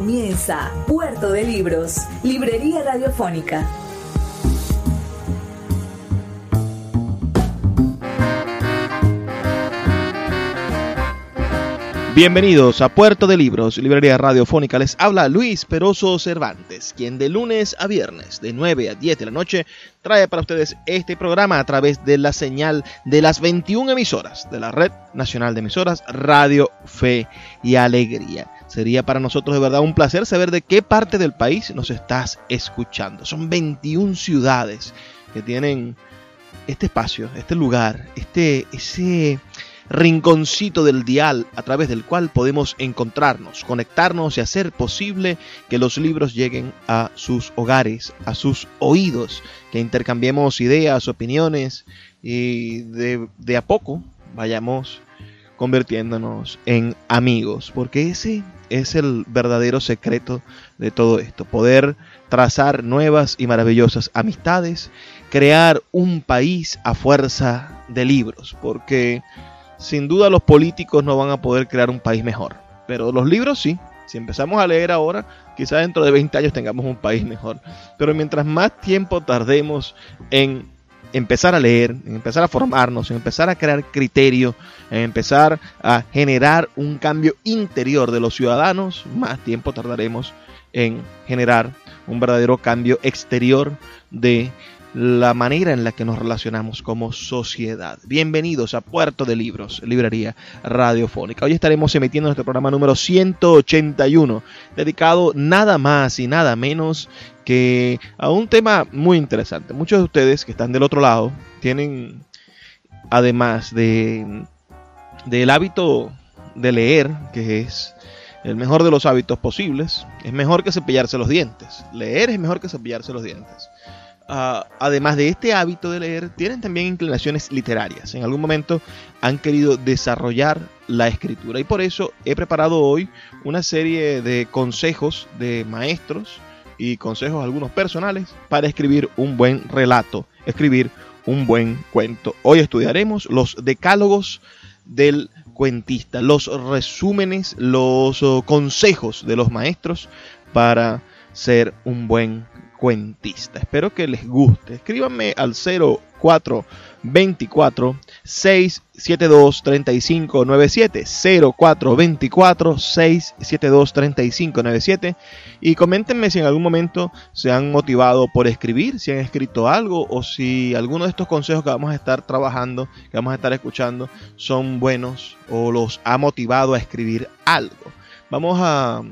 Comienza Puerto de Libros, Librería Radiofónica. Bienvenidos a Puerto de Libros, Librería Radiofónica. Les habla Luis Peroso Cervantes, quien de lunes a viernes, de 9 a 10 de la noche, trae para ustedes este programa a través de la señal de las 21 emisoras de la Red Nacional de Emisoras Radio Fe y Alegría. Sería para nosotros de verdad un placer saber de qué parte del país nos estás escuchando. Son 21 ciudades que tienen este espacio, este lugar, este, ese rinconcito del dial a través del cual podemos encontrarnos, conectarnos y hacer posible que los libros lleguen a sus hogares, a sus oídos, que intercambiemos ideas, opiniones y de, de a poco vayamos convirtiéndonos en amigos, porque ese es el verdadero secreto de todo esto, poder trazar nuevas y maravillosas amistades, crear un país a fuerza de libros, porque sin duda los políticos no van a poder crear un país mejor, pero los libros sí. Si empezamos a leer ahora, quizás dentro de 20 años tengamos un país mejor. Pero mientras más tiempo tardemos en empezar a leer, en empezar a formarnos, en empezar a crear criterio, en empezar a generar un cambio interior de los ciudadanos, más tiempo tardaremos en generar un verdadero cambio exterior de la manera en la que nos relacionamos como sociedad. Bienvenidos a Puerto de Libros, librería radiofónica. Hoy estaremos emitiendo nuestro programa número 181, dedicado nada más y nada menos a un tema muy interesante. Muchos de ustedes que están del otro lado tienen, además de del hábito de leer, que es el mejor de los hábitos posibles, es mejor que cepillarse los dientes. Leer es mejor que cepillarse los dientes. Uh, además de este hábito de leer, tienen también inclinaciones literarias. En algún momento han querido desarrollar la escritura y por eso he preparado hoy una serie de consejos de maestros y consejos algunos personales para escribir un buen relato, escribir un buen cuento. Hoy estudiaremos los decálogos del cuentista, los resúmenes, los oh, consejos de los maestros para ser un buen cuentista. Espero que les guste. Escríbanme al 0424 672 3597 0424 672 3597 y coméntenme si en algún momento se han motivado por escribir, si han escrito algo o si alguno de estos consejos que vamos a estar trabajando, que vamos a estar escuchando son buenos o los ha motivado a escribir algo. Vamos a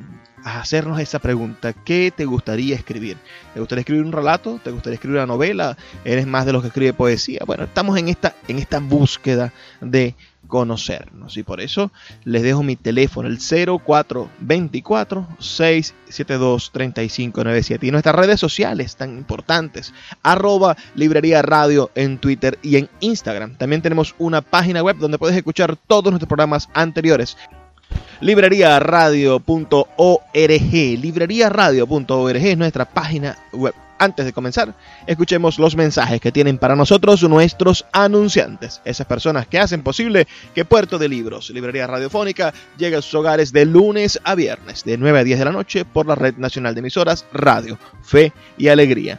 a hacernos esa pregunta. ¿Qué te gustaría escribir? ¿Te gustaría escribir un relato? ¿Te gustaría escribir una novela? ¿Eres más de los que escribe poesía? Bueno, estamos en esta, en esta búsqueda de conocernos y por eso les dejo mi teléfono el 0424 672 3597 y nuestras redes sociales tan importantes arroba librería radio en Twitter y en Instagram también tenemos una página web donde puedes escuchar todos nuestros programas anteriores libreriaradio.org. Libreriaradio.org es nuestra página web. Antes de comenzar, escuchemos los mensajes que tienen para nosotros nuestros anunciantes, esas personas que hacen posible que Puerto de Libros, Librería Radiofónica, llegue a sus hogares de lunes a viernes, de 9 a 10 de la noche, por la Red Nacional de Emisoras Radio, Fe y Alegría.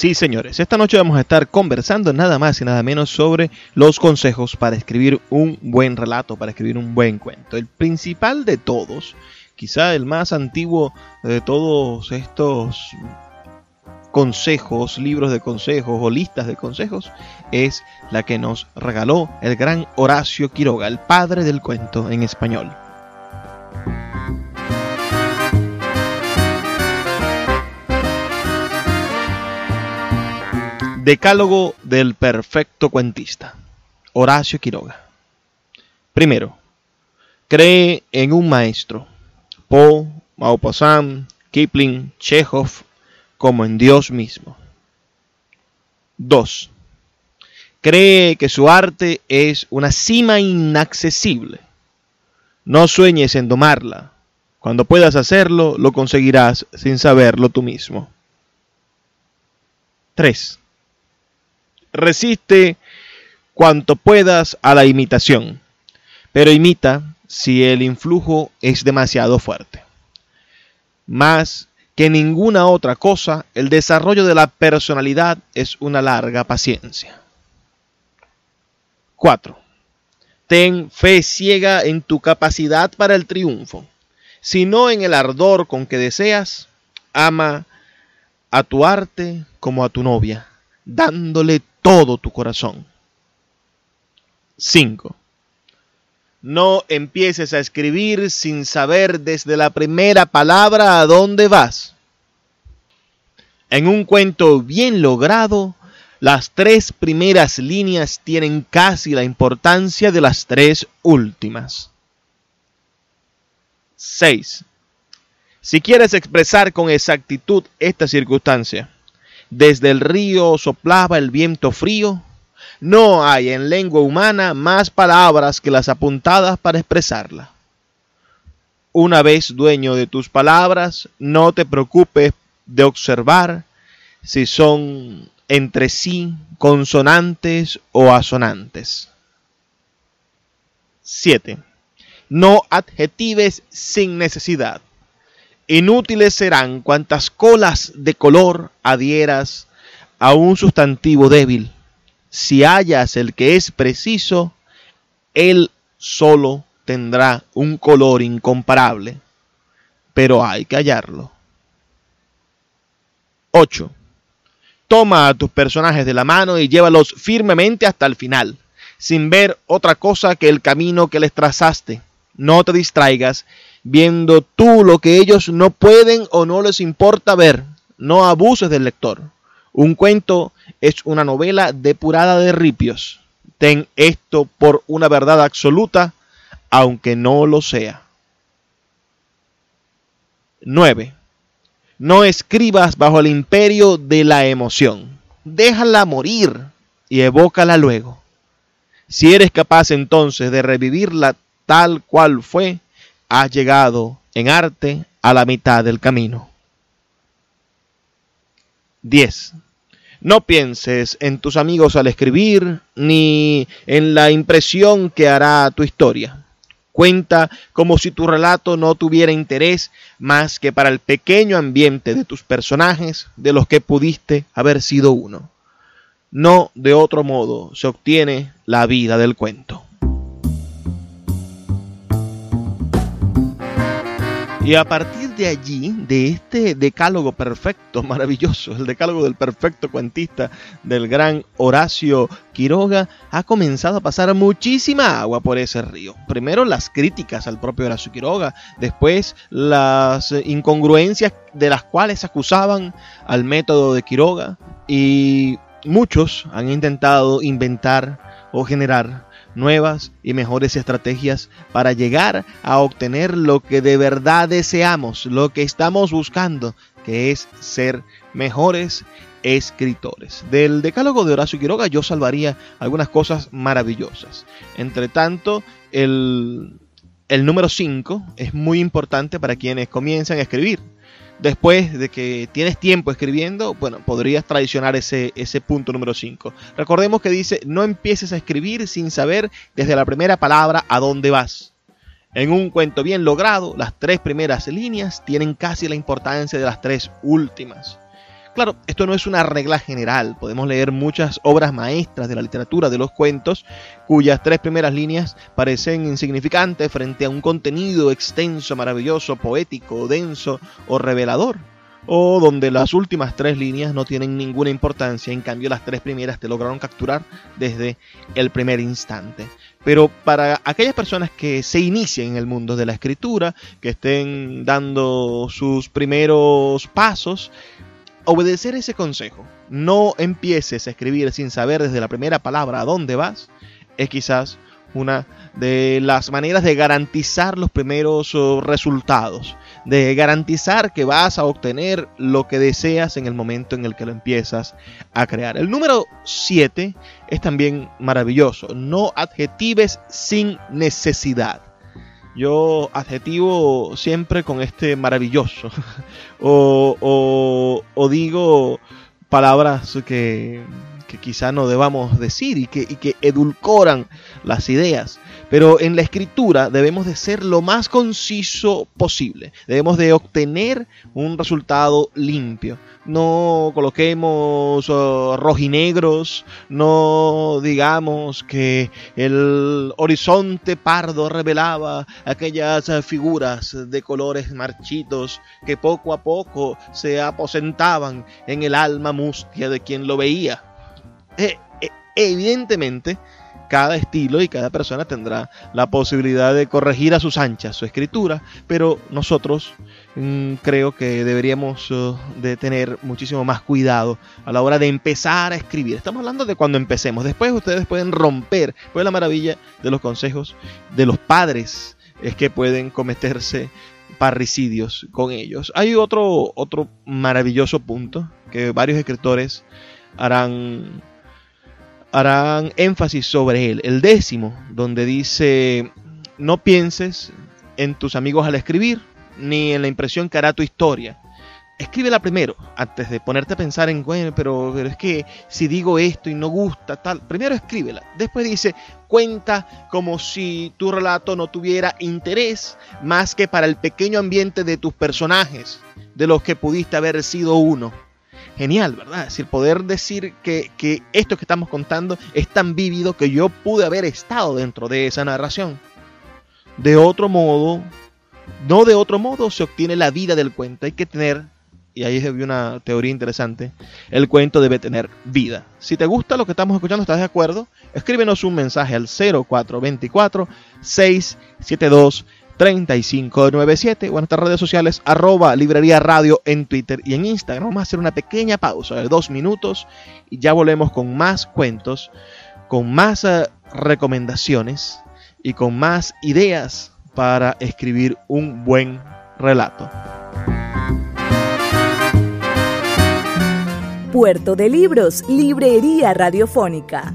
Sí, señores, esta noche vamos a estar conversando nada más y nada menos sobre los consejos para escribir un buen relato, para escribir un buen cuento. El principal de todos, quizá el más antiguo de todos estos consejos, libros de consejos o listas de consejos, es la que nos regaló el gran Horacio Quiroga, el padre del cuento en español. Decálogo del perfecto cuentista. Horacio Quiroga. Primero, cree en un maestro. Poe, Maupassant, Kipling, Chekhov, como en Dios mismo. 2. Cree que su arte es una cima inaccesible. No sueñes en domarla. Cuando puedas hacerlo, lo conseguirás sin saberlo tú mismo. 3 resiste cuanto puedas a la imitación, pero imita si el influjo es demasiado fuerte. Más que ninguna otra cosa, el desarrollo de la personalidad es una larga paciencia. 4. Ten fe ciega en tu capacidad para el triunfo, sino en el ardor con que deseas. Ama a tu arte como a tu novia, dándole todo tu corazón. 5. No empieces a escribir sin saber desde la primera palabra a dónde vas. En un cuento bien logrado, las tres primeras líneas tienen casi la importancia de las tres últimas. 6. Si quieres expresar con exactitud esta circunstancia, desde el río soplaba el viento frío. No hay en lengua humana más palabras que las apuntadas para expresarla. Una vez dueño de tus palabras, no te preocupes de observar si son entre sí consonantes o asonantes. 7. No adjetives sin necesidad. Inútiles serán cuantas colas de color adhieras a un sustantivo débil. Si hallas el que es preciso, él solo tendrá un color incomparable, pero hay que hallarlo. 8. Toma a tus personajes de la mano y llévalos firmemente hasta el final, sin ver otra cosa que el camino que les trazaste. No te distraigas viendo tú lo que ellos no pueden o no les importa ver. No abuses del lector. Un cuento es una novela depurada de ripios. Ten esto por una verdad absoluta, aunque no lo sea. 9. No escribas bajo el imperio de la emoción. Déjala morir y evócala luego. Si eres capaz entonces de revivirla tal cual fue, has llegado en arte a la mitad del camino. 10. No pienses en tus amigos al escribir, ni en la impresión que hará tu historia. Cuenta como si tu relato no tuviera interés más que para el pequeño ambiente de tus personajes de los que pudiste haber sido uno. No de otro modo se obtiene la vida del cuento. Y a partir de allí, de este decálogo perfecto, maravilloso, el decálogo del perfecto cuentista del gran Horacio Quiroga, ha comenzado a pasar muchísima agua por ese río. Primero las críticas al propio Horacio Quiroga, después las incongruencias de las cuales acusaban al método de Quiroga y muchos han intentado inventar o generar nuevas y mejores estrategias para llegar a obtener lo que de verdad deseamos, lo que estamos buscando, que es ser mejores escritores. Del decálogo de Horacio Quiroga yo salvaría algunas cosas maravillosas. Entre tanto, el, el número 5 es muy importante para quienes comienzan a escribir. Después de que tienes tiempo escribiendo, bueno, podrías traicionar ese, ese punto número 5. Recordemos que dice, no empieces a escribir sin saber desde la primera palabra a dónde vas. En un cuento bien logrado, las tres primeras líneas tienen casi la importancia de las tres últimas. Claro, esto no es una regla general. Podemos leer muchas obras maestras de la literatura de los cuentos cuyas tres primeras líneas parecen insignificantes frente a un contenido extenso, maravilloso, poético, denso o revelador. O donde las últimas tres líneas no tienen ninguna importancia, en cambio las tres primeras te lograron capturar desde el primer instante. Pero para aquellas personas que se inician en el mundo de la escritura, que estén dando sus primeros pasos, obedecer ese consejo, no empieces a escribir sin saber desde la primera palabra a dónde vas, es quizás una de las maneras de garantizar los primeros oh, resultados, de garantizar que vas a obtener lo que deseas en el momento en el que lo empiezas a crear. El número 7 es también maravilloso, no adjetives sin necesidad. Yo adjetivo siempre con este maravilloso. o, digo palabras que, que quizá no debamos decir y que edulcoran las ideas. Pero en la escritura debemos de ser lo más conciso posible. Debemos de obtener un resultado limpio no coloquemos uh, rojinegros, no digamos que el horizonte pardo revelaba aquellas uh, figuras de colores marchitos que poco a poco se aposentaban en el alma mustia de quien lo veía. E, e, evidentemente, cada estilo y cada persona tendrá la posibilidad de corregir a sus anchas su escritura, pero nosotros mm, creo que deberíamos uh, de tener muchísimo más cuidado a la hora de empezar a escribir. Estamos hablando de cuando empecemos. Después ustedes pueden romper. Pues la maravilla de los consejos de los padres es que pueden cometerse parricidios con ellos. Hay otro, otro maravilloso punto que varios escritores harán harán énfasis sobre él. El décimo, donde dice, no pienses en tus amigos al escribir, ni en la impresión que hará tu historia. Escríbela primero, antes de ponerte a pensar en, bueno, pero, pero es que si digo esto y no gusta, tal, primero escríbela. Después dice, cuenta como si tu relato no tuviera interés más que para el pequeño ambiente de tus personajes, de los que pudiste haber sido uno genial, ¿verdad? Es decir, poder decir que, que esto que estamos contando es tan vívido que yo pude haber estado dentro de esa narración. De otro modo, no de otro modo se obtiene la vida del cuento. Hay que tener, y ahí vi una teoría interesante, el cuento debe tener vida. Si te gusta lo que estamos escuchando, estás de acuerdo, escríbenos un mensaje al 0424 672 3597 o en nuestras redes sociales arroba librería radio en Twitter y en Instagram. Vamos a hacer una pequeña pausa de dos minutos y ya volvemos con más cuentos, con más eh, recomendaciones y con más ideas para escribir un buen relato. Puerto de Libros, Librería Radiofónica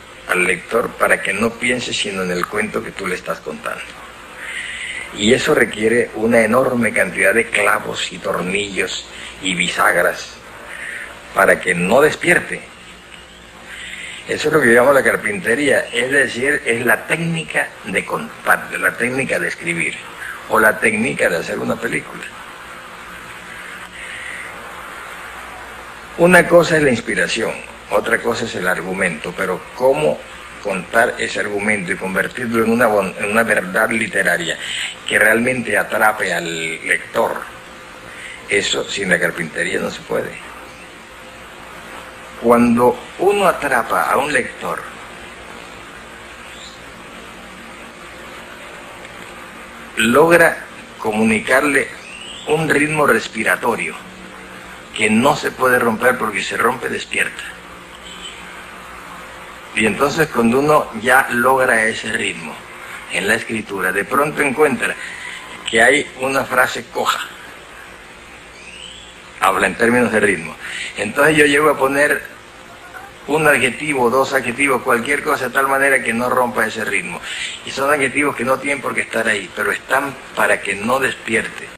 al lector para que no piense sino en el cuento que tú le estás contando. Y eso requiere una enorme cantidad de clavos y tornillos y bisagras para que no despierte. Eso es lo que llamamos la carpintería, es decir, es la técnica de la técnica de escribir o la técnica de hacer una película. Una cosa es la inspiración, otra cosa es el argumento, pero cómo contar ese argumento y convertirlo en una, en una verdad literaria que realmente atrape al lector, eso sin la carpintería no se puede. Cuando uno atrapa a un lector, logra comunicarle un ritmo respiratorio que no se puede romper porque se rompe despierta. Y entonces cuando uno ya logra ese ritmo en la escritura, de pronto encuentra que hay una frase coja. Habla en términos de ritmo. Entonces yo llego a poner un adjetivo, dos adjetivos, cualquier cosa de tal manera que no rompa ese ritmo. Y son adjetivos que no tienen por qué estar ahí, pero están para que no despierte.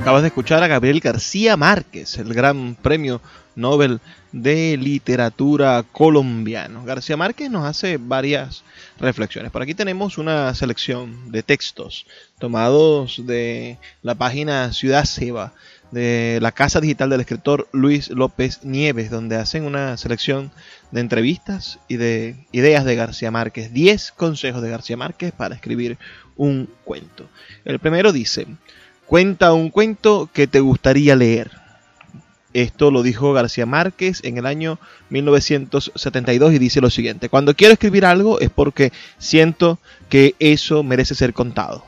Acabas de escuchar a Gabriel García Márquez, el gran premio Nobel de literatura colombiano. García Márquez nos hace varias reflexiones. Por aquí tenemos una selección de textos tomados de la página Ciudad Seba de la Casa Digital del escritor Luis López Nieves, donde hacen una selección de entrevistas y de ideas de García Márquez. 10 consejos de García Márquez para escribir un cuento. El primero dice, Cuenta un cuento que te gustaría leer. Esto lo dijo García Márquez en el año 1972 y dice lo siguiente, cuando quiero escribir algo es porque siento que eso merece ser contado.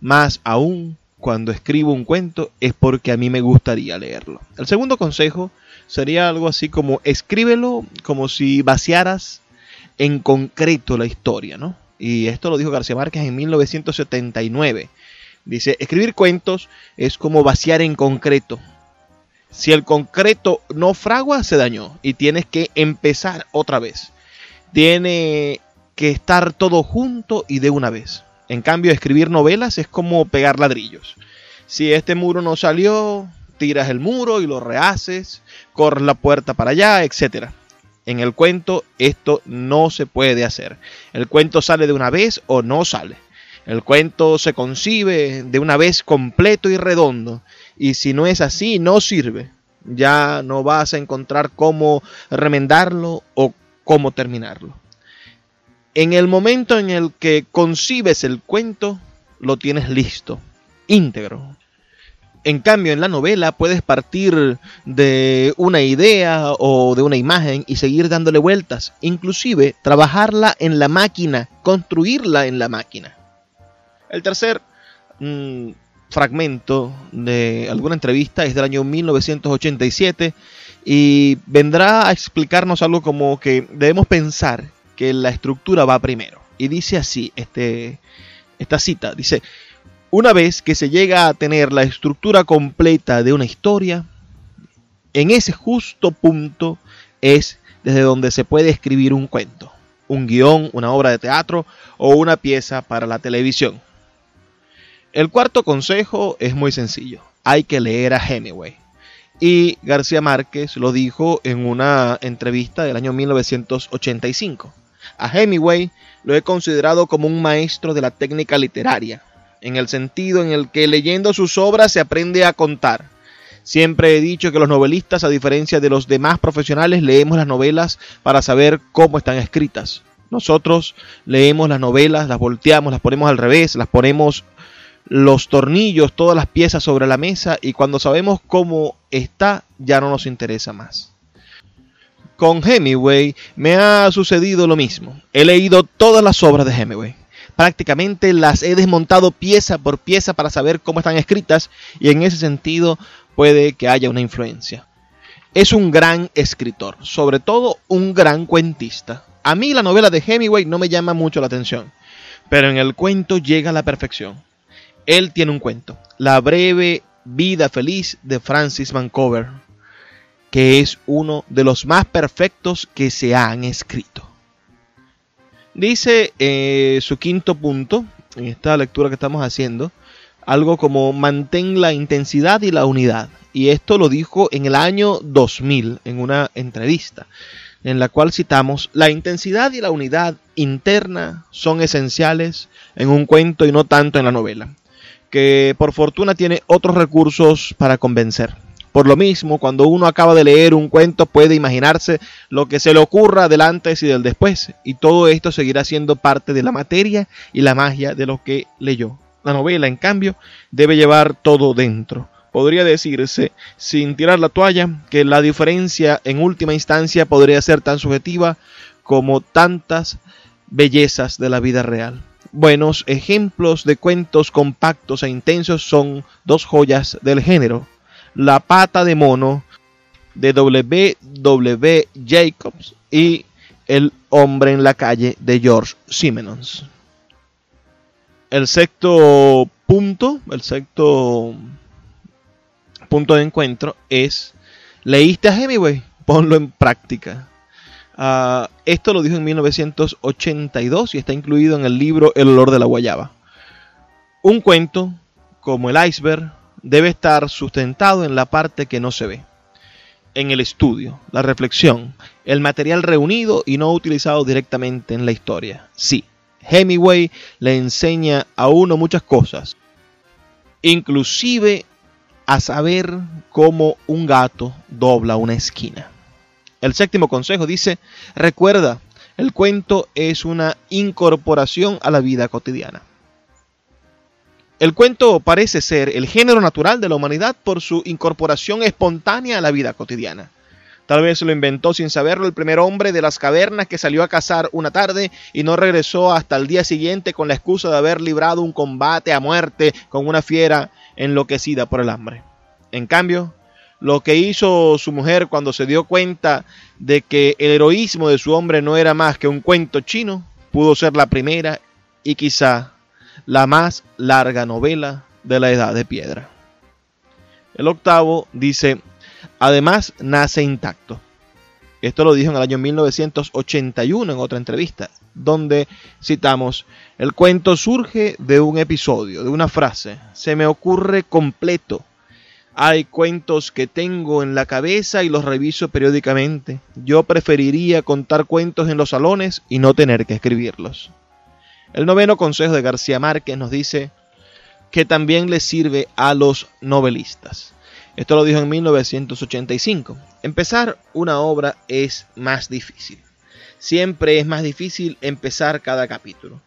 Más aún, cuando escribo un cuento es porque a mí me gustaría leerlo. El segundo consejo sería algo así como escríbelo como si vaciaras en concreto la historia, ¿no? Y esto lo dijo García Márquez en 1979. Dice, escribir cuentos es como vaciar en concreto. Si el concreto no fragua, se dañó y tienes que empezar otra vez. Tiene que estar todo junto y de una vez. En cambio, escribir novelas es como pegar ladrillos. Si este muro no salió, tiras el muro y lo rehaces, corres la puerta para allá, etc. En el cuento esto no se puede hacer. El cuento sale de una vez o no sale. El cuento se concibe de una vez completo y redondo, y si no es así, no sirve. Ya no vas a encontrar cómo remendarlo o cómo terminarlo. En el momento en el que concibes el cuento, lo tienes listo, íntegro. En cambio, en la novela puedes partir de una idea o de una imagen y seguir dándole vueltas, inclusive trabajarla en la máquina, construirla en la máquina. El tercer mm, fragmento de alguna entrevista es del año 1987 y vendrá a explicarnos algo como que debemos pensar que la estructura va primero. Y dice así, este, esta cita, dice, una vez que se llega a tener la estructura completa de una historia, en ese justo punto es desde donde se puede escribir un cuento, un guion, una obra de teatro o una pieza para la televisión. El cuarto consejo es muy sencillo. Hay que leer a Hemingway. Y García Márquez lo dijo en una entrevista del año 1985. A Hemingway lo he considerado como un maestro de la técnica literaria, en el sentido en el que leyendo sus obras se aprende a contar. Siempre he dicho que los novelistas, a diferencia de los demás profesionales, leemos las novelas para saber cómo están escritas. Nosotros leemos las novelas, las volteamos, las ponemos al revés, las ponemos los tornillos, todas las piezas sobre la mesa y cuando sabemos cómo está ya no nos interesa más. Con Hemingway me ha sucedido lo mismo. He leído todas las obras de Hemingway. Prácticamente las he desmontado pieza por pieza para saber cómo están escritas y en ese sentido puede que haya una influencia. Es un gran escritor, sobre todo un gran cuentista. A mí la novela de Hemingway no me llama mucho la atención, pero en el cuento llega a la perfección. Él tiene un cuento, La breve vida feliz de Francis Vancouver, que es uno de los más perfectos que se han escrito. Dice eh, su quinto punto, en esta lectura que estamos haciendo, algo como mantén la intensidad y la unidad. Y esto lo dijo en el año 2000 en una entrevista en la cual citamos, la intensidad y la unidad interna son esenciales en un cuento y no tanto en la novela que por fortuna tiene otros recursos para convencer. Por lo mismo, cuando uno acaba de leer un cuento puede imaginarse lo que se le ocurra del antes y del después, y todo esto seguirá siendo parte de la materia y la magia de lo que leyó. La novela, en cambio, debe llevar todo dentro. Podría decirse, sin tirar la toalla, que la diferencia en última instancia podría ser tan subjetiva como tantas bellezas de la vida real. Buenos ejemplos de cuentos compactos e intensos son dos joyas del género. La pata de mono de W. W. Jacobs y El hombre en la calle de George Simenons. El sexto punto, el sexto punto de encuentro es, ¿leíste a Hemingway? Ponlo en práctica. Uh, esto lo dijo en 1982 y está incluido en el libro El olor de la guayaba. Un cuento, como el iceberg, debe estar sustentado en la parte que no se ve. En el estudio, la reflexión, el material reunido y no utilizado directamente en la historia. Sí, Hemingway le enseña a uno muchas cosas, inclusive a saber cómo un gato dobla una esquina. El séptimo consejo dice, recuerda, el cuento es una incorporación a la vida cotidiana. El cuento parece ser el género natural de la humanidad por su incorporación espontánea a la vida cotidiana. Tal vez lo inventó sin saberlo el primer hombre de las cavernas que salió a cazar una tarde y no regresó hasta el día siguiente con la excusa de haber librado un combate a muerte con una fiera enloquecida por el hambre. En cambio, lo que hizo su mujer cuando se dio cuenta de que el heroísmo de su hombre no era más que un cuento chino, pudo ser la primera y quizá la más larga novela de la edad de piedra. El octavo dice, Además, nace intacto. Esto lo dijo en el año 1981 en otra entrevista, donde citamos, el cuento surge de un episodio, de una frase, se me ocurre completo. Hay cuentos que tengo en la cabeza y los reviso periódicamente. Yo preferiría contar cuentos en los salones y no tener que escribirlos. El noveno consejo de García Márquez nos dice que también le sirve a los novelistas. Esto lo dijo en 1985. Empezar una obra es más difícil. Siempre es más difícil empezar cada capítulo.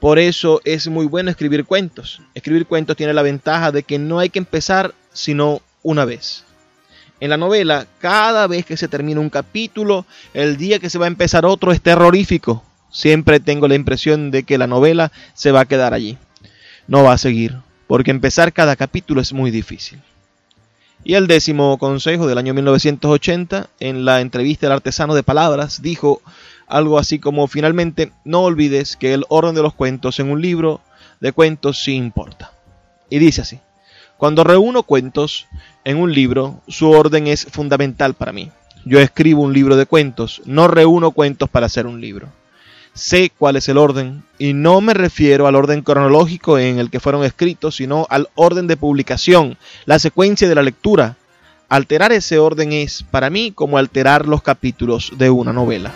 Por eso es muy bueno escribir cuentos. Escribir cuentos tiene la ventaja de que no hay que empezar sino una vez. En la novela, cada vez que se termina un capítulo, el día que se va a empezar otro es terrorífico. Siempre tengo la impresión de que la novela se va a quedar allí. No va a seguir, porque empezar cada capítulo es muy difícil. Y el décimo consejo del año 1980, en la entrevista del artesano de palabras, dijo algo así como, finalmente, no olvides que el orden de los cuentos en un libro de cuentos sí importa. Y dice así, cuando reúno cuentos en un libro, su orden es fundamental para mí. Yo escribo un libro de cuentos, no reúno cuentos para hacer un libro sé cuál es el orden y no me refiero al orden cronológico en el que fueron escritos, sino al orden de publicación, la secuencia de la lectura. Alterar ese orden es, para mí, como alterar los capítulos de una novela.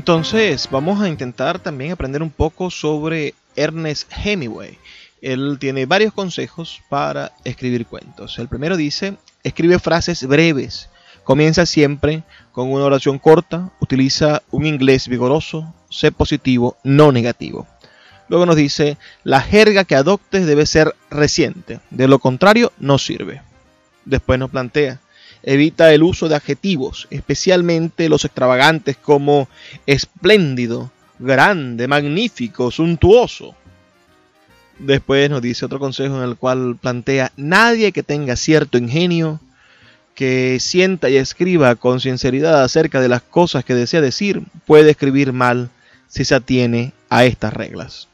Entonces, vamos a intentar también aprender un poco sobre Ernest Hemingway. Él tiene varios consejos para escribir cuentos. El primero dice, escribe frases breves. Comienza siempre con una oración corta, utiliza un inglés vigoroso, sé positivo, no negativo. Luego nos dice, la jerga que adoptes debe ser reciente, de lo contrario no sirve. Después nos plantea, evita el uso de adjetivos, especialmente los extravagantes como espléndido, grande, magnífico, suntuoso. Después nos dice otro consejo en el cual plantea, nadie que tenga cierto ingenio, que sienta y escriba con sinceridad acerca de las cosas que desea decir, puede escribir mal si se atiene a estas reglas.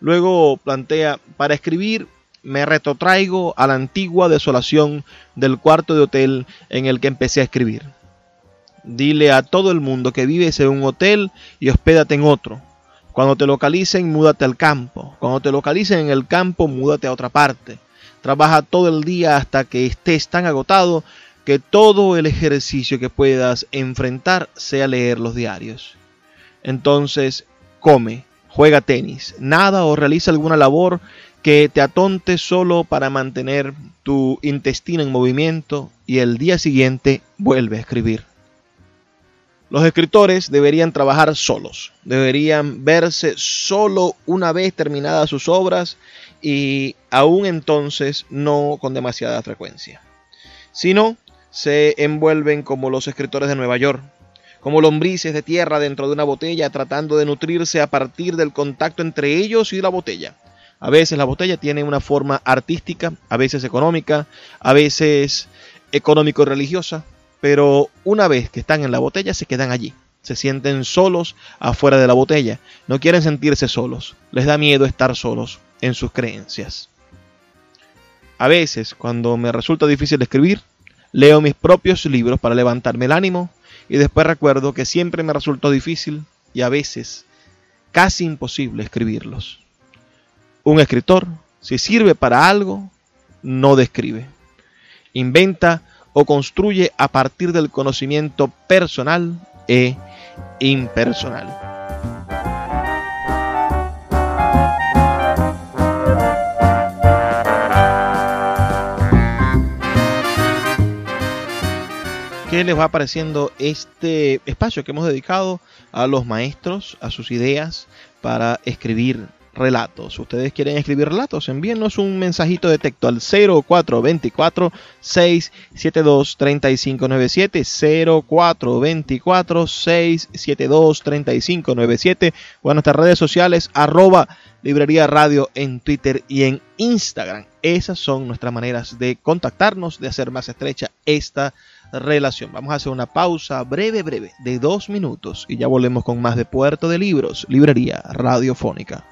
Luego plantea, para escribir me retrotraigo a la antigua desolación del cuarto de hotel en el que empecé a escribir. Dile a todo el mundo que vives en un hotel y hospédate en otro. Cuando te localicen, múdate al campo. Cuando te localicen en el campo, múdate a otra parte. Trabaja todo el día hasta que estés tan agotado que todo el ejercicio que puedas enfrentar sea leer los diarios. Entonces, come, juega tenis, nada o realiza alguna labor que te atonte solo para mantener tu intestino en movimiento y el día siguiente vuelve a escribir. Los escritores deberían trabajar solos, deberían verse solo una vez terminadas sus obras y aún entonces no con demasiada frecuencia. Si no, se envuelven como los escritores de Nueva York, como lombrices de tierra dentro de una botella tratando de nutrirse a partir del contacto entre ellos y la botella. A veces la botella tiene una forma artística, a veces económica, a veces económico-religiosa, pero una vez que están en la botella se quedan allí. Se sienten solos afuera de la botella. No quieren sentirse solos. Les da miedo estar solos en sus creencias. A veces, cuando me resulta difícil escribir, leo mis propios libros para levantarme el ánimo y después recuerdo que siempre me resultó difícil y a veces casi imposible escribirlos. Un escritor, si sirve para algo, no describe. Inventa o construye a partir del conocimiento personal e impersonal. ¿Qué les va pareciendo este espacio que hemos dedicado a los maestros, a sus ideas para escribir relatos. Ustedes quieren escribir relatos, envíennos un mensajito de texto al 0424 672 3597 0424 672 3597 o en nuestras redes sociales arroba librería radio en Twitter y en Instagram. Esas son nuestras maneras de contactarnos, de hacer más estrecha esta relación. Vamos a hacer una pausa breve, breve, de dos minutos y ya volvemos con más de Puerto de Libros, Librería Radiofónica.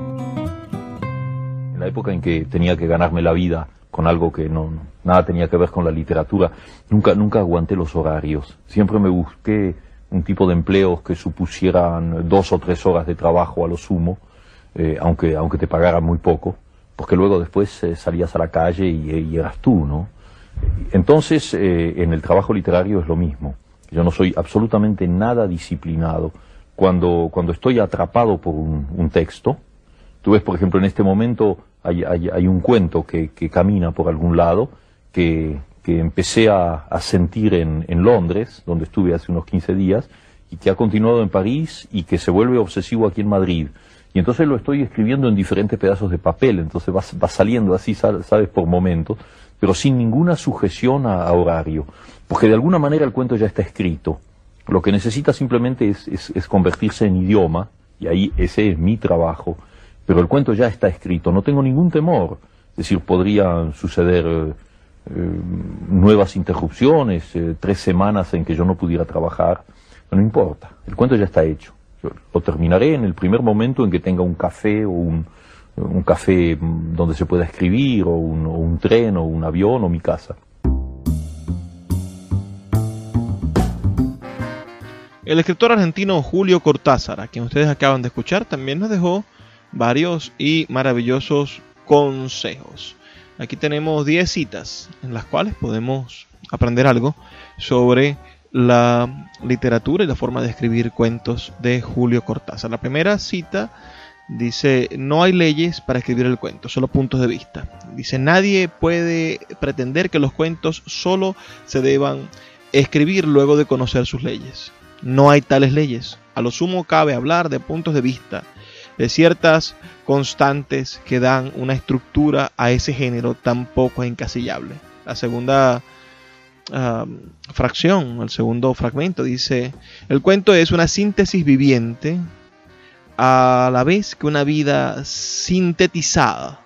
la época en que tenía que ganarme la vida con algo que no, nada tenía que ver con la literatura, nunca, nunca aguanté los horarios. Siempre me busqué un tipo de empleos que supusieran dos o tres horas de trabajo a lo sumo, eh, aunque, aunque te pagaran muy poco, porque luego después eh, salías a la calle y, eras tú, ¿no? Entonces, eh, en el trabajo literario es lo mismo. Yo no soy absolutamente nada disciplinado. Cuando, cuando estoy atrapado por un, un texto, tú ves, por ejemplo, en este momento hay, un cuento que, camina por algún lado que, empecé a, sentir en, Londres, donde estuve hace unos 15 días, y que ha continuado en París y que se vuelve obsesivo aquí en Madrid. Y entonces lo estoy escribiendo en diferentes pedazos de papel, entonces va, saliendo así, sabes, por momentos, pero sin ninguna sujeción a, horario, porque de alguna manera el cuento ya está escrito. Lo que necesita simplemente es convertirse en idioma, y ahí ese es mi trabajo pero el cuento ya está escrito, no tengo ningún temor. Es decir, podrían suceder eh, nuevas interrupciones, eh, tres semanas en que yo no pudiera trabajar, no importa, el cuento ya está hecho. lo terminaré en el primer momento en que tenga un café o un, café mm, donde se pueda escribir, o un, o un tren, o un avión, o mi casa. El escritor argentino Julio Cortázar, a quien ustedes acaban de escuchar, también nos dejó varios y maravillosos consejos. Aquí tenemos 10 citas en las cuales podemos aprender algo sobre la literatura y la forma de escribir cuentos de Julio Cortázar. La primera cita dice, no hay leyes para escribir el cuento, solo puntos de vista. Dice, nadie puede pretender que los cuentos solo se deban escribir luego de conocer sus leyes. No hay tales leyes. A lo sumo cabe hablar de puntos de vista de ciertas constantes que dan una estructura a ese género tan poco encasillable. La segunda fracción, el segundo fragmento dice, el cuento es una síntesis viviente a la vez que una vida sintetizada,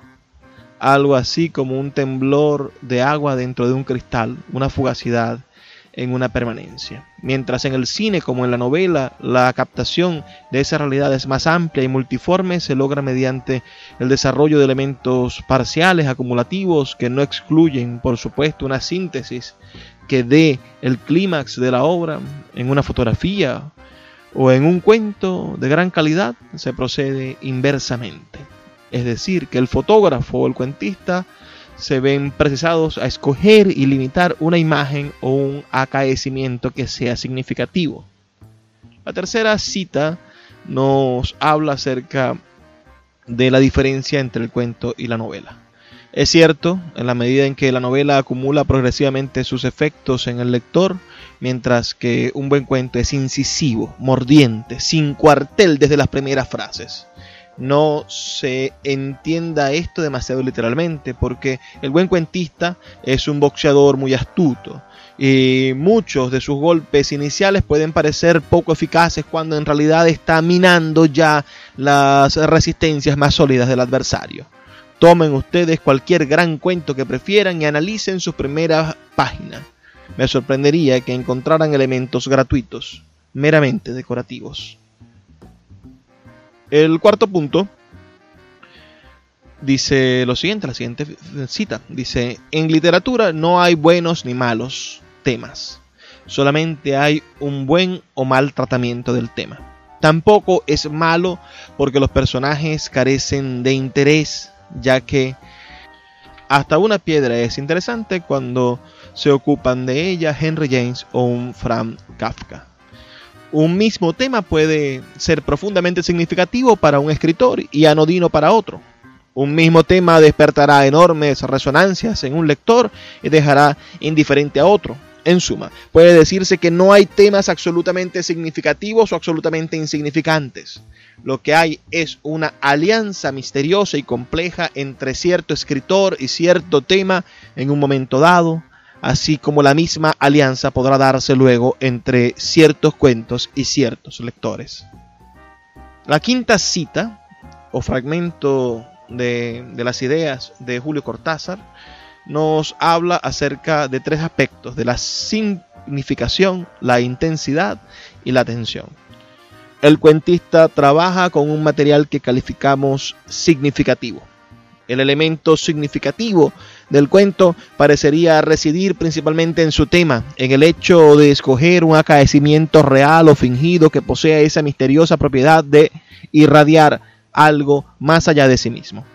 algo así como un temblor de agua dentro de un cristal, una fugacidad en una permanencia. Mientras en el cine como en la novela la captación de esa realidad es más amplia y multiforme, se logra mediante el desarrollo de elementos parciales, acumulativos, que no excluyen, por supuesto, una síntesis que dé el clímax de la obra en una fotografía o en un cuento de gran calidad, se procede inversamente. Es decir, que el fotógrafo o el cuentista se ven precisados a escoger y limitar una imagen o un acaecimiento que sea significativo. La tercera cita nos habla acerca de la diferencia entre el cuento y la novela. Es cierto, en la medida en que la novela acumula progresivamente sus efectos en el lector, mientras que un buen cuento es incisivo, mordiente, sin cuartel desde las primeras frases. No se entienda esto demasiado literalmente, porque el buen cuentista es un boxeador muy astuto, y muchos de sus golpes iniciales pueden parecer poco eficaces cuando en realidad está minando ya las resistencias más sólidas del adversario. Tomen ustedes cualquier gran cuento que prefieran y analicen sus primeras páginas. Me sorprendería que encontraran elementos gratuitos, meramente decorativos. El cuarto punto dice lo siguiente, la siguiente cita. Dice, en literatura no hay buenos ni malos temas. Solamente hay un buen o mal tratamiento del tema. Tampoco es malo porque los personajes carecen de interés ya que hasta una piedra es interesante cuando se ocupan de ella Henry James o un Frank Kafka. Un mismo tema puede ser profundamente significativo para un escritor y anodino para otro. Un mismo tema despertará enormes resonancias en un lector y dejará indiferente a otro. En suma, puede decirse que no hay temas absolutamente significativos o absolutamente insignificantes. Lo que hay es una alianza misteriosa y compleja entre cierto escritor y cierto tema en un momento dado, así como la misma alianza podrá darse luego entre ciertos cuentos y ciertos lectores. La quinta cita o fragmento de, las ideas de Julio Cortázar nos habla acerca de tres aspectos, de la significación, la intensidad y la tensión. El cuentista trabaja con un material que calificamos significativo. El elemento significativo del cuento parecería residir principalmente en su tema, en el hecho de escoger un acaecimiento real o fingido que posea esa misteriosa propiedad de irradiar algo más allá de sí mismo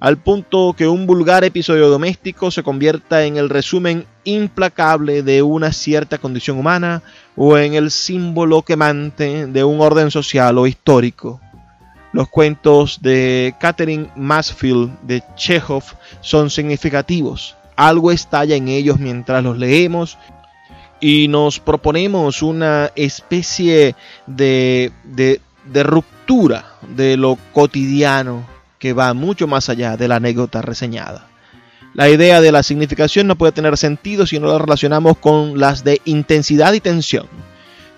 al punto que un vulgar episodio doméstico se convierta en el resumen implacable de una cierta condición humana o en el símbolo quemante de un orden social o histórico. Los cuentos de Catherine Mansfield de Chekhov son significativos. Algo estalla en ellos mientras los leemos y nos proponemos una especie de, de ruptura de lo cotidiano que va mucho más allá de la anécdota reseñada. La idea de la significación no puede tener sentido si no la relacionamos con las de intensidad y tensión,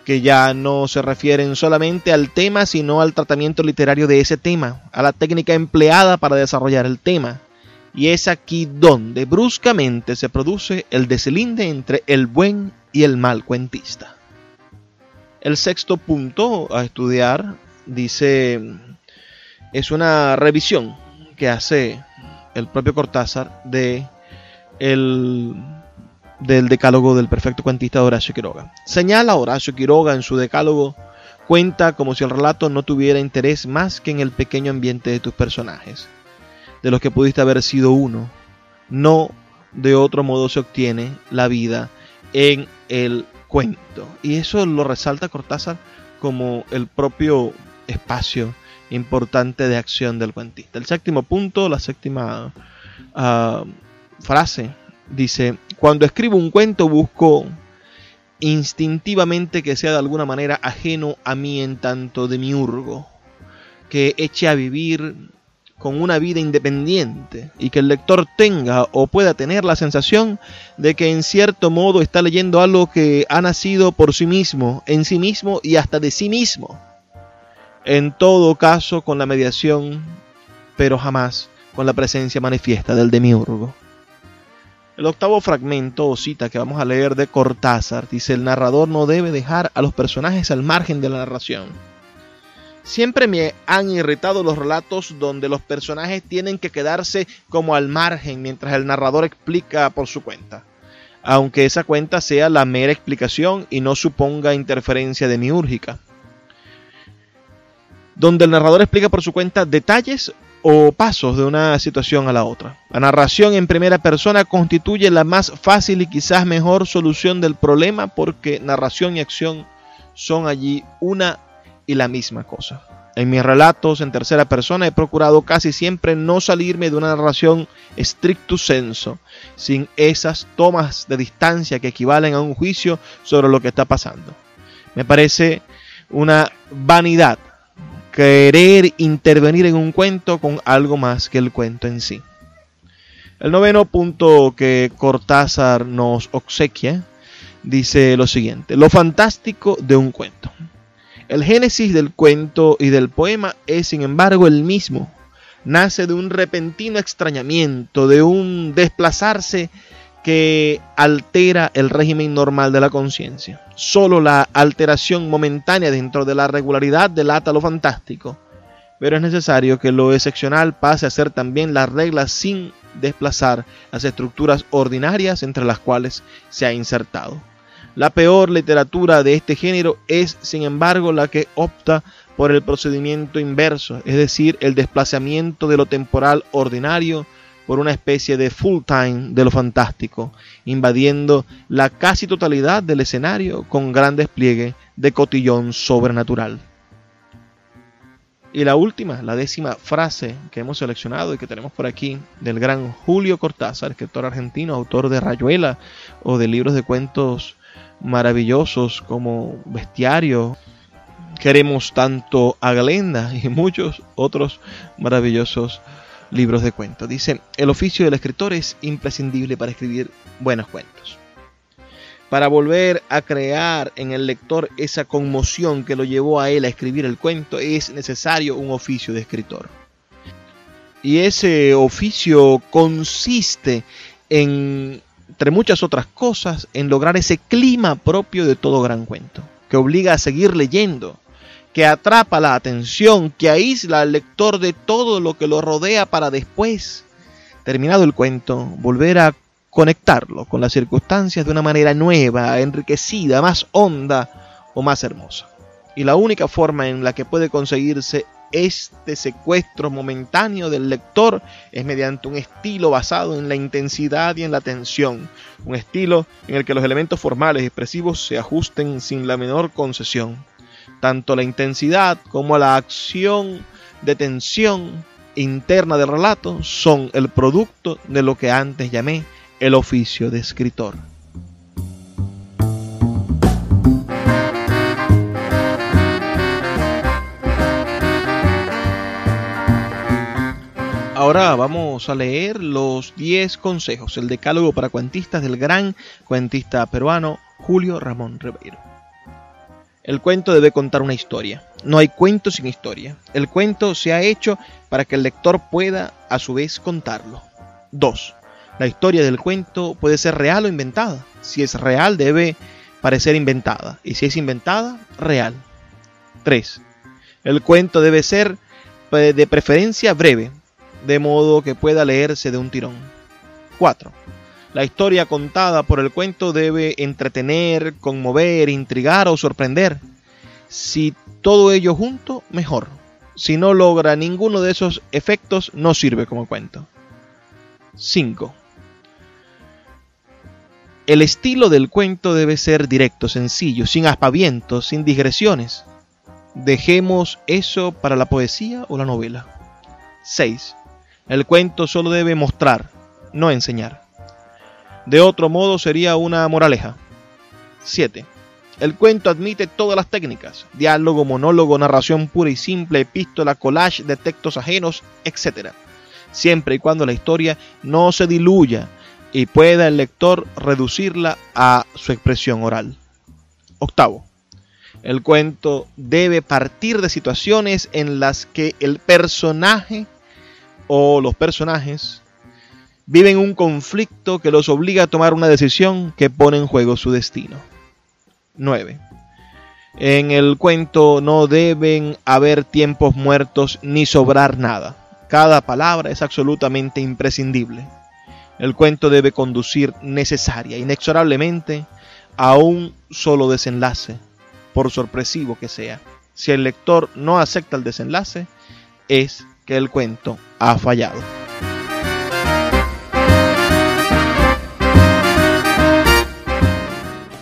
que ya no se refieren solamente al tema, sino al tratamiento literario de ese tema, a la técnica empleada para desarrollar el tema. Y es aquí donde bruscamente se produce el deslinde entre el buen y el mal cuentista. El sexto punto a estudiar dice es una revisión que hace el propio Cortázar de el, del decálogo del perfecto cuentista Horacio Quiroga. Señala Horacio Quiroga en su decálogo cuenta como si el relato no tuviera interés más que en el pequeño ambiente de tus personajes, de los que pudiste haber sido uno. No de otro modo se obtiene la vida en el cuento. Y eso lo resalta Cortázar como el propio espacio importante de acción del cuentista. El séptimo punto, la séptima ah, frase, dice, cuando escribo un cuento busco instintivamente que sea de alguna manera ajeno a mí en tanto de mi que eche a vivir con una vida independiente y que el lector tenga o pueda tener la sensación de que en cierto modo está leyendo algo que ha nacido por sí mismo, en sí mismo y hasta de sí mismo en todo caso con la mediación, pero jamás con la presencia manifiesta del demiurgo. El octavo fragmento o cita que vamos a leer de Cortázar dice el narrador no debe dejar a los personajes al margen de la narración. Siempre me han irritado los relatos donde los personajes tienen que quedarse como al margen mientras el narrador explica por su cuenta. aunque esa cuenta sea la mera explicación y no suponga interferencia demiúrgica. Donde el narrador explica por su cuenta detalles o pasos de una situación a la otra. La narración en primera persona constituye la más fácil y quizás mejor solución del problema porque narración y acción son allí una y la misma cosa. En mis relatos en tercera persona he procurado casi siempre no salirme de una narración stricto senso, sin esas tomas de distancia que equivalen a un juicio sobre lo que está pasando. Me parece una vanidad querer intervenir en un cuento con algo más que el cuento en sí. El noveno punto que Cortázar nos obsequia dice lo siguiente, lo fantástico de un cuento. El génesis del cuento y del poema es sin embargo el mismo. Nace de un repentino extrañamiento, de un desplazarse que altera el régimen normal de la conciencia. Solo la alteración momentánea dentro de la regularidad delata lo fantástico, pero es necesario que lo excepcional pase a ser también la regla sin desplazar las estructuras ordinarias entre las cuales se ha insertado. La peor literatura de este género es, sin embargo, la que opta por el procedimiento inverso, es decir, el desplazamiento de lo temporal ordinario por una especie de full time de lo fantástico, invadiendo la casi totalidad del escenario con gran despliegue de cotillón sobrenatural. Y la última, la décima frase que hemos seleccionado y que tenemos por aquí del gran Julio Cortázar, escritor argentino, autor de Rayuela o de libros de cuentos maravillosos como Bestiario, Queremos tanto a Galenda y muchos otros maravillosos libros de cuentos. Dice, el oficio del escritor es imprescindible para escribir buenos cuentos. Para volver a crear en el lector esa conmoción que lo llevó a él a escribir el cuento, es necesario un oficio de escritor. Y ese oficio consiste en, entre muchas otras cosas, en lograr ese clima propio de todo gran cuento, que obliga a seguir leyendo, que atrapa la atención, que aísla al lector de todo lo que lo rodea para después, terminado el cuento, volver a conectarlo con las circunstancias de una manera nueva, enriquecida, más honda o más hermosa. Y la única forma en la que puede conseguirse este secuestro momentáneo del lector es mediante un estilo basado en la intensidad y en la tensión, un estilo en el que los elementos formales y expresivos se ajusten sin la menor concesión, tanto la intensidad como la acción de tensión interna del relato son el producto de lo que antes llamé el oficio de escritor. Ahora vamos a leer los 10 consejos, el decálogo para cuentistas del gran cuentista peruano Julio Ramón Ribeiro. El cuento debe contar una historia. No hay cuento sin historia. El cuento se ha hecho para que el lector pueda a su vez contarlo. 2. La historia del cuento puede ser real o inventada. Si es real debe parecer inventada. Y si es inventada, real. 3. El cuento debe ser eh, de preferencia breve, de modo que pueda leerse de un tirón. 4. La historia contada por el cuento debe entretener, conmover, intrigar o sorprender. Si todo ello junto, mejor. Si no logra ninguno de esos efectos, no sirve como cuento. 5. El estilo del cuento debe ser directo, sencillo, sin aspavientos, sin digresiones. Dejemos eso para la poesía o la novela. 6. El cuento solo debe mostrar, no enseñar. De otro modo sería una moraleja. 7. El cuento admite todas las técnicas, diálogo, monólogo, narración pura y simple, epístola, collage de textos ajenos, etc. Siempre y cuando la historia no se diluya y pueda el lector reducirla a su expresión oral. Octavo. El cuento debe partir de situaciones en las que el personaje o los personajes viven un conflicto que los obliga a tomar una decisión que pone en juego su destino. 9. En el cuento no deben haber tiempos muertos ni sobrar nada. Cada palabra es absolutamente imprescindible. El cuento debe conducir necesaria, inexorablemente, a un solo desenlace, por sorpresivo que sea. Si el lector no acepta el desenlace, es que el cuento ha fallado.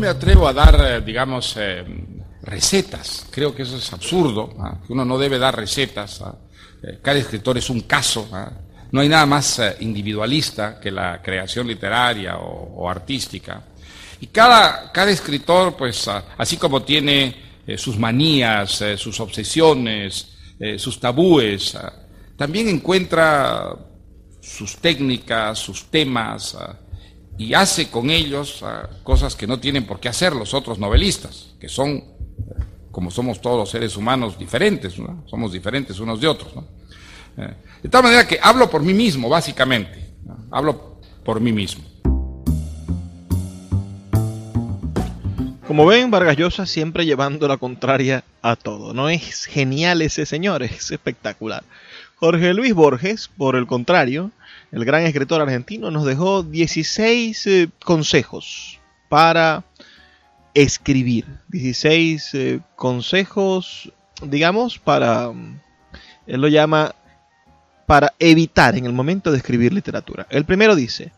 me atrevo a dar, eh, digamos, eh, recetas. Creo que eso es absurdo. ¿ah? Uno no debe dar recetas. ¿ah? Eh, cada escritor es un caso. ¿ah? No hay nada más individualista que la creación literaria o, artística. Y cada, cada, escritor, pues, así como tiene sus manías, sus obsesiones, sus tabúes, también encuentra sus técnicas, sus temas, y hace con ellos ah, cosas que no tienen por qué hacer los otros novelistas, que son, como somos todos los seres humanos, diferentes, somos diferentes unos de otros. Eh, de tal manera que hablo por mí mismo, básicamente, hablo por mí mismo. Como ven, Vargas Llosa siempre llevando la contraria a todo. No es genial ese señor, es espectacular. Jorge Luis Borges, por el contrario, el gran escritor argentino, nos dejó 16 eh, consejos para escribir. 16 eh, consejos, digamos, para, él lo llama, para evitar en el momento de escribir literatura. El primero dice,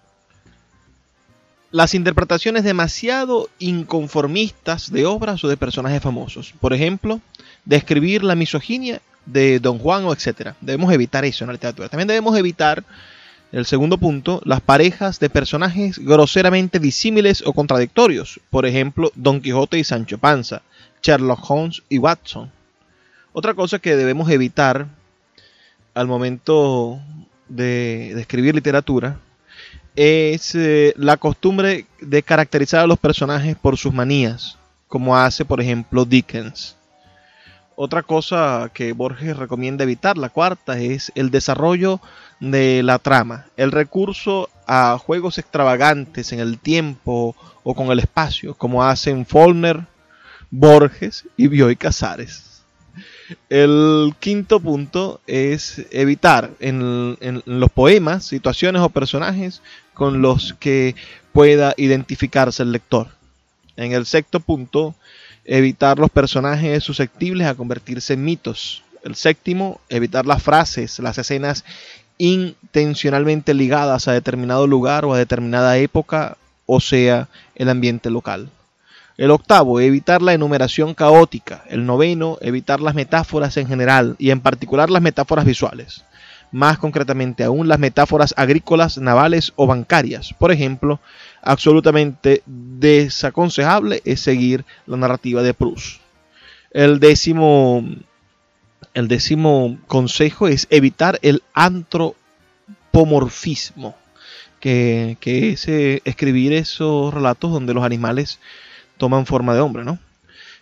las interpretaciones demasiado inconformistas de obras o de personajes famosos. Por ejemplo, describir la misoginia de Don Juan o etcétera. Debemos evitar eso en la literatura. También debemos evitar el segundo punto, las parejas de personajes groseramente disímiles o contradictorios, por ejemplo, Don Quijote y Sancho Panza, Sherlock Holmes y Watson. Otra cosa que debemos evitar al momento de, escribir literatura es eh, la costumbre de caracterizar a los personajes por sus manías, como hace por ejemplo Dickens. Otra cosa que Borges recomienda evitar, la cuarta, es el desarrollo de la trama, el recurso a juegos extravagantes en el tiempo o con el espacio, como hacen Follner, Borges y Bioy Casares. El quinto punto es evitar en, en, los poemas situaciones o personajes con los que pueda identificarse el lector. En el sexto punto, evitar los personajes susceptibles a convertirse en mitos. El séptimo, evitar las frases, las escenas intencionalmente ligadas a determinado lugar o a determinada época, o sea, el ambiente local. El octavo, evitar la enumeración caótica. El noveno, evitar las metáforas en general y en particular las metáforas visuales. Más concretamente aún las metáforas agrícolas, navales o bancarias. Por ejemplo, absolutamente desaconsejable es seguir la narrativa de Proust. El décimo el décimo consejo es evitar el antropomorfismo, que, es eh, escribir esos relatos donde los animales toman forma de hombre, ¿no?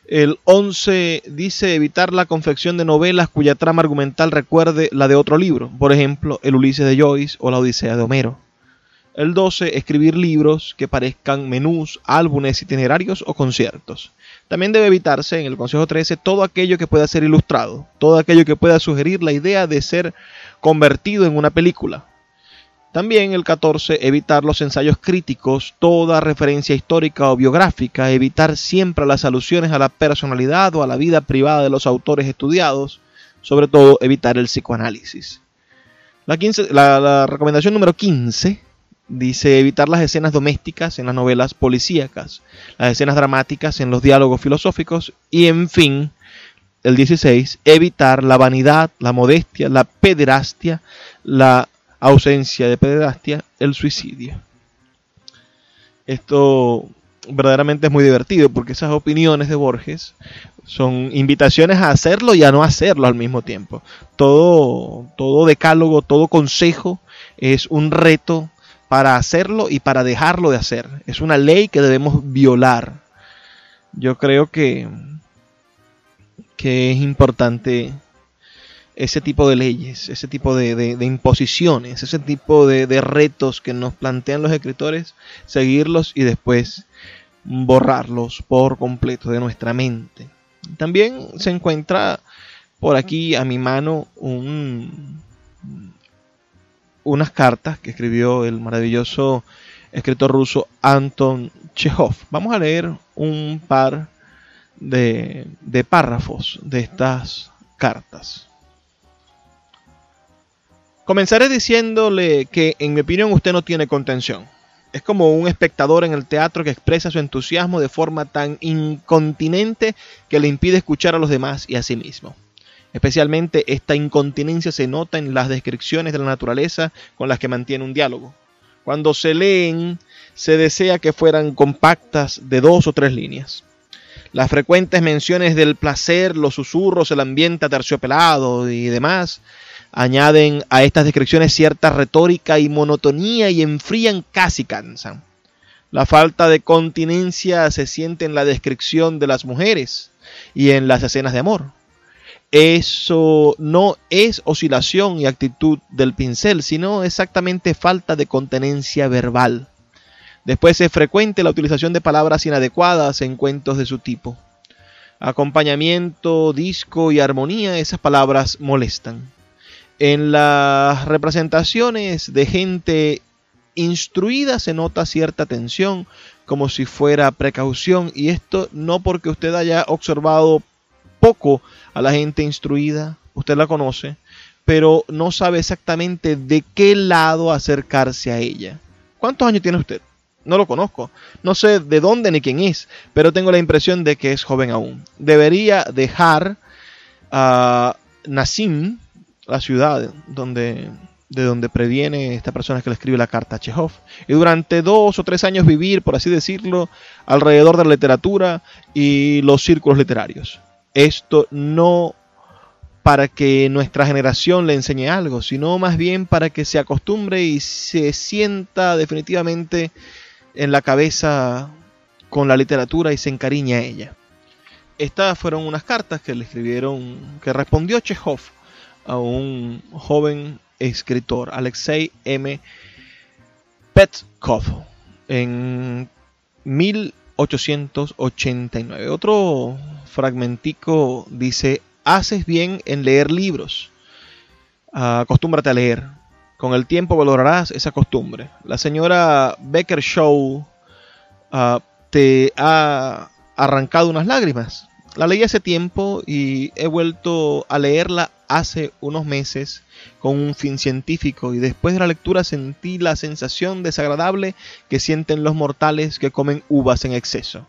El 11 dice evitar la confección de novelas cuya trama argumental recuerde la de otro libro, por ejemplo, el Ulises de Joyce o la Odisea de Homero. El 12, escribir libros que parezcan menús, álbumes, itinerarios o conciertos. También debe evitarse en el Consejo 13 todo aquello que pueda ser ilustrado, todo aquello que pueda sugerir la idea de ser convertido en una película. También el 14, evitar los ensayos críticos, toda referencia histórica o biográfica, evitar siempre las alusiones a la personalidad o a la vida privada de los autores estudiados, sobre todo evitar el psicoanálisis. La, la recomendación número 15 Dice evitar las escenas domésticas en las novelas policíacas, las escenas dramáticas en los diálogos filosóficos y, en fin, el 16, evitar la vanidad, la modestia, la pederastia, la ausencia de pederastia, el suicidio. Esto verdaderamente es muy divertido porque esas opiniones de Borges son invitaciones a hacerlo y a no hacerlo al mismo tiempo. Todo, todo decálogo, todo consejo es un reto para hacerlo y para dejarlo de hacer. Es una ley que debemos violar. Yo creo que, que es importante ese tipo de leyes, ese tipo de, imposiciones, ese tipo de, de, retos que nos plantean los escritores, seguirlos y después borrarlos por completo de nuestra mente. También se encuentra por aquí a mi mano un, unas cartas que escribió el maravilloso escritor ruso Anton Chekhov. Vamos a leer un par de, de párrafos de estas cartas. Comenzaré diciéndole que en mi opinión usted no tiene contención. Es como un espectador en el teatro que expresa su entusiasmo de forma tan incontinente que le impide escuchar a los demás y a sí mismo. Especialmente esta incontinencia se nota en las descripciones de la naturaleza con las que mantiene un diálogo. Cuando se leen, se desea que fueran compactas de dos o tres líneas. Las frecuentes menciones del placer, los susurros, el ambiente aterciopelado y demás añaden a estas descripciones cierta retórica y monotonía y enfrían casi cansan. La falta de continencia se siente en la descripción de las mujeres y en las escenas de amor. Eso no es oscilación y actitud del pincel, sino exactamente falta de contenencia verbal. Después es frecuente la utilización de palabras inadecuadas en cuentos de su tipo. Acompañamiento, disco y armonía, esas palabras molestan en las representaciones de gente instruida se nota cierta tensión, como si fuera precaución, y esto no porque usted haya observado poco a la gente instruida, usted la conoce, pero no sabe exactamente de qué lado acercarse a ella. ¿Cuántos años tiene usted? No lo conozco, no sé de dónde ni quién es, pero tengo la impresión de que es joven aún. Debería dejar a Nassim la ciudad donde, de donde previene esta persona que le escribe la carta a Chekhov. Y durante dos o tres años vivir, por así decirlo, alrededor de la literatura y los círculos literarios. Esto no para que nuestra generación le enseñe algo, sino más bien para que se acostumbre y se sienta definitivamente en la cabeza con la literatura y se encariñe a ella. Estas fueron unas cartas que le escribieron, que respondió Chekhov a un joven escritor, Alexei M. Petkov, en 1889. Otro fragmentico dice, haces bien en leer libros, acostúmbrate a leer, con el tiempo valorarás esa costumbre. La señora Becker Show ah, te ha arrancado unas lágrimas. La leí hace tiempo y he vuelto a leerla hace unos meses con un fin científico y después de la lectura sentí la sensación desagradable que sienten los mortales que comen uvas en exceso.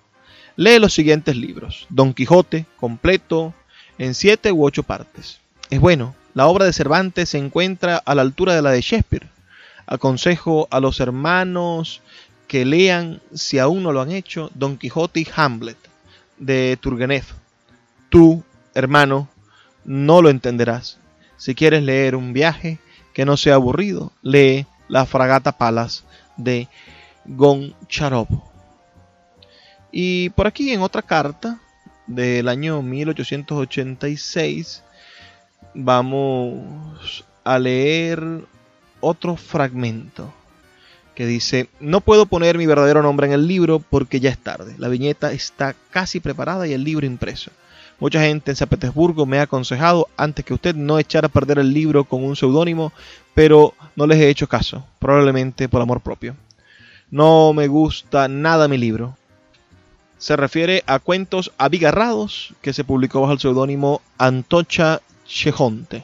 Lee los siguientes libros. Don Quijote, completo, en siete u ocho partes. Es bueno, la obra de Cervantes se encuentra a la altura de la de Shakespeare. Aconsejo a los hermanos que lean, si aún no lo han hecho, Don Quijote y Hamlet de Turgenev. Tú, hermano, no lo entenderás. Si quieres leer un viaje que no sea aburrido, lee La fragata Palas de Goncharov. Y por aquí en otra carta del año 1886 vamos a leer otro fragmento que dice, no puedo poner mi verdadero nombre en el libro porque ya es tarde. La viñeta está casi preparada y el libro impreso. Mucha gente en San Petersburgo me ha aconsejado antes que usted no echara a perder el libro con un seudónimo, pero no les he hecho caso, probablemente por amor propio. No me gusta nada mi libro. Se refiere a Cuentos Abigarrados, que se publicó bajo el seudónimo Antocha Chejonte.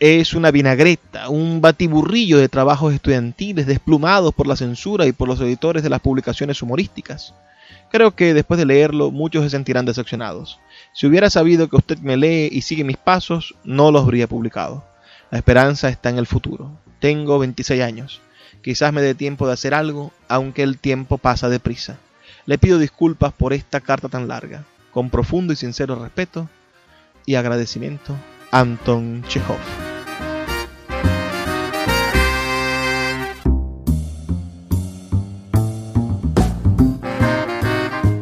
Es una vinagreta, un batiburrillo de trabajos estudiantiles desplumados por la censura y por los editores de las publicaciones humorísticas. Creo que después de leerlo muchos se sentirán decepcionados. Si hubiera sabido que usted me lee y sigue mis pasos, no los habría publicado. La esperanza está en el futuro. Tengo 26 años. Quizás me dé tiempo de hacer algo, aunque el tiempo pasa deprisa. Le pido disculpas por esta carta tan larga. Con profundo y sincero respeto y agradecimiento, Anton Chekhov.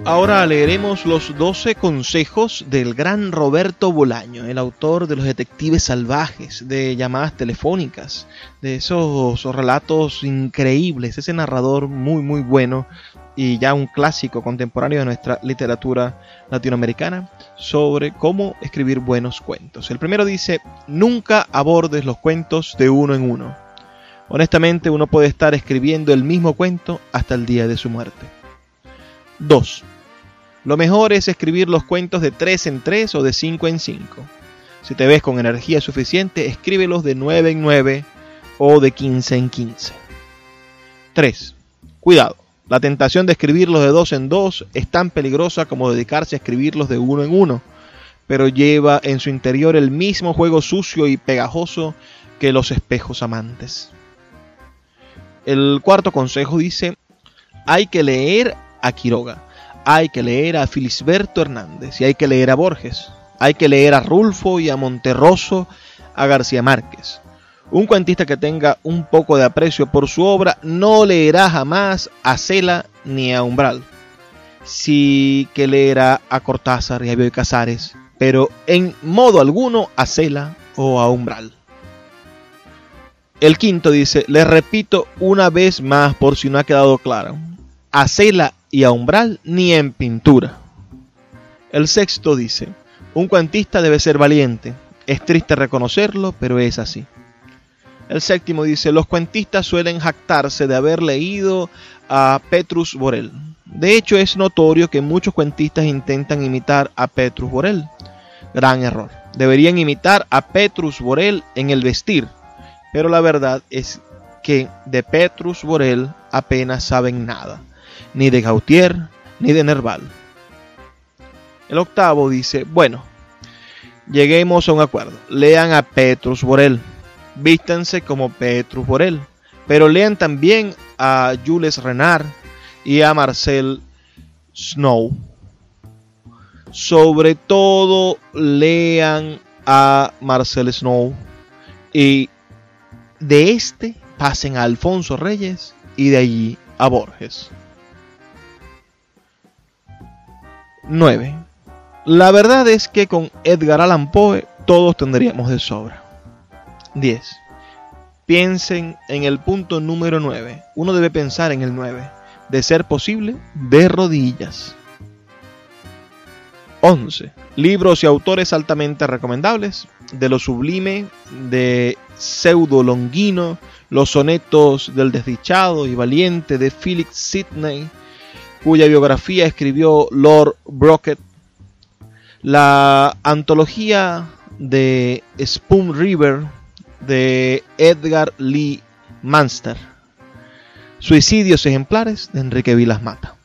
Ahora leeremos los 12 consejos del gran Roberto Bolaño, el autor de los detectives salvajes, de llamadas telefónicas, de esos relatos increíbles, ese narrador muy muy bueno y ya un clásico contemporáneo de nuestra literatura latinoamericana sobre cómo escribir buenos cuentos. El primero dice, nunca abordes los cuentos de uno en uno. Honestamente uno puede estar escribiendo el mismo cuento hasta el día de su muerte. 2. Lo mejor es escribir los cuentos de 3 en 3 o de 5 en 5. Si te ves con energía suficiente, escríbelos de 9 en 9 o de 15 en 15. 3. Cuidado. La tentación de escribirlos de 2 en 2 es tan peligrosa como dedicarse a escribirlos de 1 en 1, pero lleva en su interior el mismo juego sucio y pegajoso que los espejos amantes. El cuarto consejo dice, hay que leer a Quiroga hay que leer a Filisberto Hernández y hay que leer a Borges. Hay que leer a Rulfo y a Monterroso, a García Márquez. Un cuentista que tenga un poco de aprecio por su obra no leerá jamás a Cela ni a Umbral. Sí que leerá a Cortázar y a Bioy Casares, pero en modo alguno a Cela o a Umbral. El quinto dice, le repito una vez más por si no ha quedado claro, a Cela y a umbral ni en pintura. El sexto dice, un cuentista debe ser valiente. Es triste reconocerlo, pero es así. El séptimo dice, los cuentistas suelen jactarse de haber leído a Petrus Borel. De hecho, es notorio que muchos cuentistas intentan imitar a Petrus Borel. Gran error. Deberían imitar a Petrus Borel en el vestir, pero la verdad es que de Petrus Borel apenas saben nada ni de Gautier, ni de Nerval. El octavo dice, bueno, lleguemos a un acuerdo. Lean a Petrus Borel, vístanse como Petrus Borel, pero lean también a Jules Renard y a Marcel Snow. Sobre todo lean a Marcel Snow y de este pasen a Alfonso Reyes y de allí a Borges. 9. La verdad es que con Edgar Allan Poe todos tendríamos de sobra. 10. Piensen en el punto número 9. Uno debe pensar en el 9. De ser posible, de rodillas. 11. Libros y autores altamente recomendables. De lo sublime, de Pseudo Longuino, los sonetos del desdichado y valiente de Philip Sidney, cuya biografía escribió Lord Brocket, la antología de Spoon River de Edgar Lee Manster, Suicidios ejemplares de Enrique Vilas Mata.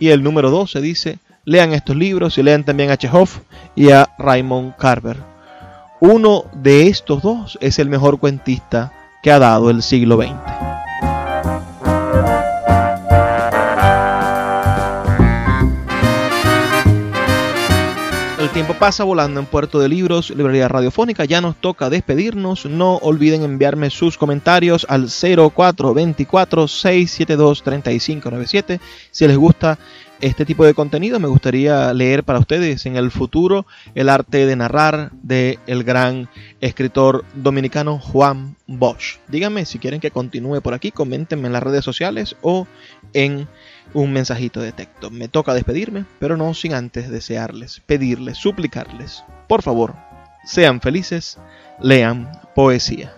Y el número 12 dice, lean estos libros y lean también a Chekhov y a Raymond Carver. Uno de estos dos es el mejor cuentista que ha dado el siglo XX. Tiempo pasa volando en Puerto de Libros, Librería Radiofónica. Ya nos toca despedirnos. No olviden enviarme sus comentarios al 0424-672-3597. Si les gusta este tipo de contenido, me gustaría leer para ustedes en el futuro el arte de narrar del el gran escritor dominicano Juan Bosch. Díganme si quieren que continúe por aquí, coméntenme en las redes sociales o en un mensajito de texto. Me toca despedirme, pero no sin antes desearles, pedirles, suplicarles, por favor, sean felices, lean poesía.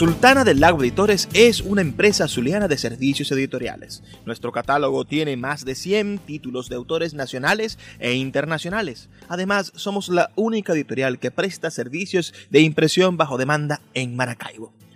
Sultana del Lago Editores es una empresa zuliana de servicios editoriales. Nuestro catálogo tiene más de 100 títulos de autores nacionales e internacionales. Además, somos la única editorial que presta servicios de impresión bajo demanda en Maracaibo.